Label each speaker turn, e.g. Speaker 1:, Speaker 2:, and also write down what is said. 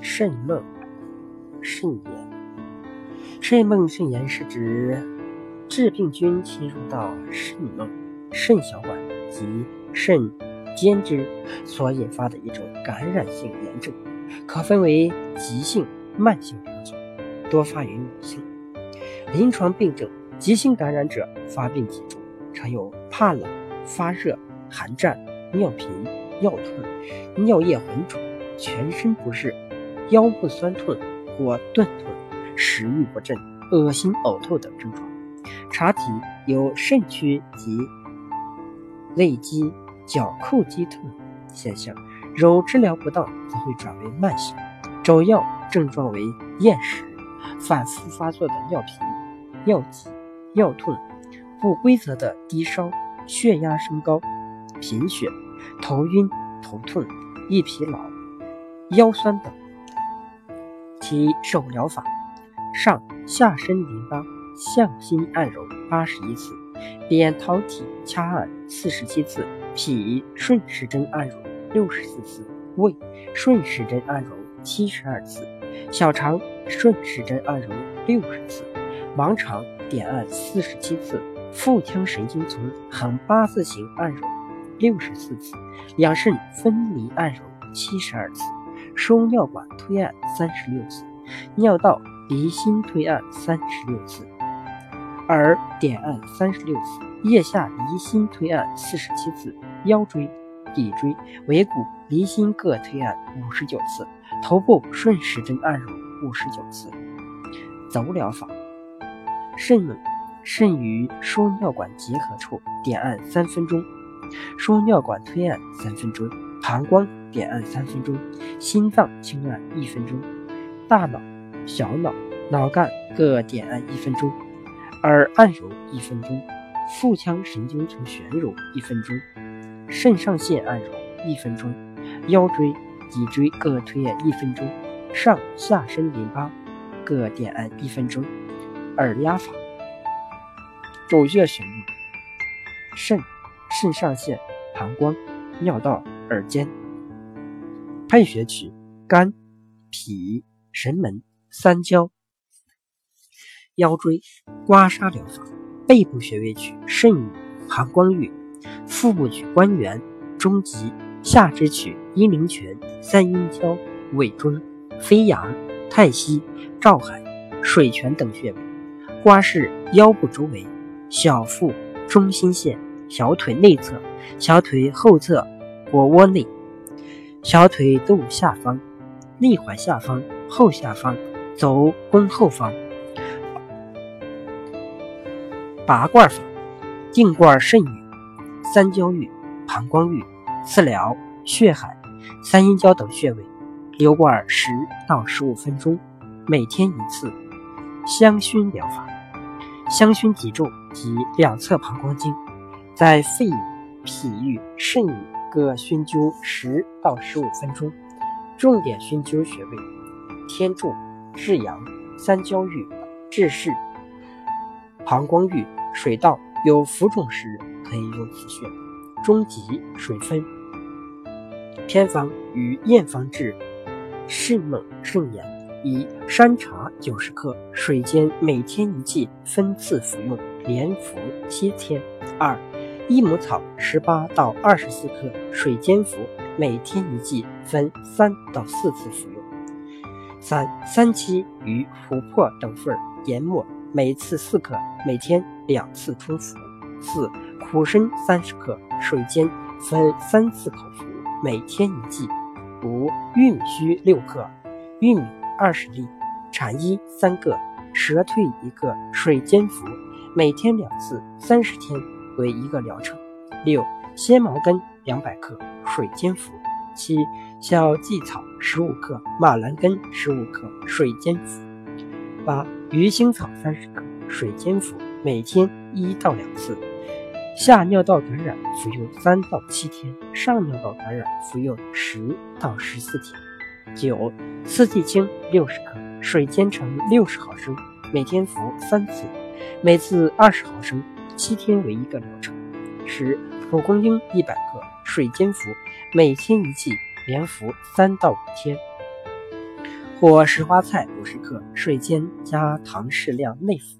Speaker 1: 肾梦、肾炎。肾梦、肾炎是指致病菌侵入到肾梦、肾小管及肾间支所引发的一种感染性炎症，可分为急性、慢性两种，多发于女性。临床病症：急性感染者发病几周，常有怕冷、发热、寒战、尿频、尿痛、尿液浑浊、全身不适。腰部酸痛或钝痛、食欲不振、恶心呕吐等症状，查体有肾区及肋肌、脚后肌痛现象，若治疗不当，则会转为慢性。主要症状为厌食、反复发作的尿频、尿急、尿痛、不规则的低烧、血压升高、贫血、头晕、头痛、易疲劳、腰酸等。其手疗法：上下身淋巴向心按揉八十一次，扁桃体掐按四十七次，脾顺时针按揉六十四次，胃顺时针按揉七十二次，小肠顺时针按揉六十次，盲肠点按四十七次，腹腔神经丛横八字形按揉六十四次，两肾分离按揉七十二次。输尿管推按三十六次，尿道离心推按三十六次，耳点按三十六次，腋下离心推按四十七次，腰椎、骶椎、尾骨离心各推按五十九次，头部顺时针按揉五十九次。走疗法：肾肾与输尿管结合处点按三分钟，输尿管推按三分钟。膀胱点按三分钟，心脏轻按一分钟，大脑、小脑、脑干各点按一分钟，耳按揉一分钟，腹腔神经丛旋揉一分钟，肾上腺按揉一分钟，腰椎、脊椎各推按一分钟，上下身淋巴各点按一分钟。耳压法：主穴穴位：肾、肾上腺、膀胱、尿道。耳尖配穴取肝、脾、神门、三焦、腰椎。刮痧疗法：背部穴位取肾俞、膀胱俞；腹部取关元、中极；下肢取阴陵泉、三阴交、尾中、飞阳、太溪、照海、水泉等穴位。刮拭腰部周围、小腹中心线、小腿内侧、小腿后侧。腘窝内、小腿肚下方、内踝下方、后下方、足弓后方。拔罐法：定罐肾俞、三焦俞、膀胱俞、次髎、血海、三阴交等穴位，留罐十到十五分钟，每天一次。香薰疗法：香薰脊柱及两侧膀胱经，在肺俞、脾俞、肾俞。各熏灸十到十五分钟，重点熏灸穴位：天柱、至阳、三焦俞、至室、膀胱俞、水道。有浮肿时可以用此穴。中极、水分。偏方与验方治肾梦、肾炎：一、山茶九十克，水煎，每天一剂，分次服用，连服七天。二。益母草十八到二十四克，水煎服，每天一剂，分三到四次服用。三三七与琥珀等份研末，每次四克，每天两次冲服。四苦参三十克，水煎，分三次口服，每天一剂。五玉米须六克，玉米二十粒，产衣三个，蛇蜕一个，水煎服，每天两次，三十天。为一个疗程。六鲜茅根两百克，水煎服。七小蓟草十五克，马兰根十五克，水煎服。八鱼腥草三十克，水煎服，每天一到两次。下尿道感染服用三到七天，上尿道感染服用十到十四天。九四季青六十克，水煎成六十毫升，每天服三次，每次二十毫升。七天为一个疗程。十蒲公英一百克，水煎服，每天一剂，连服三到五天。或石花菜五十克，水煎加糖适量内服。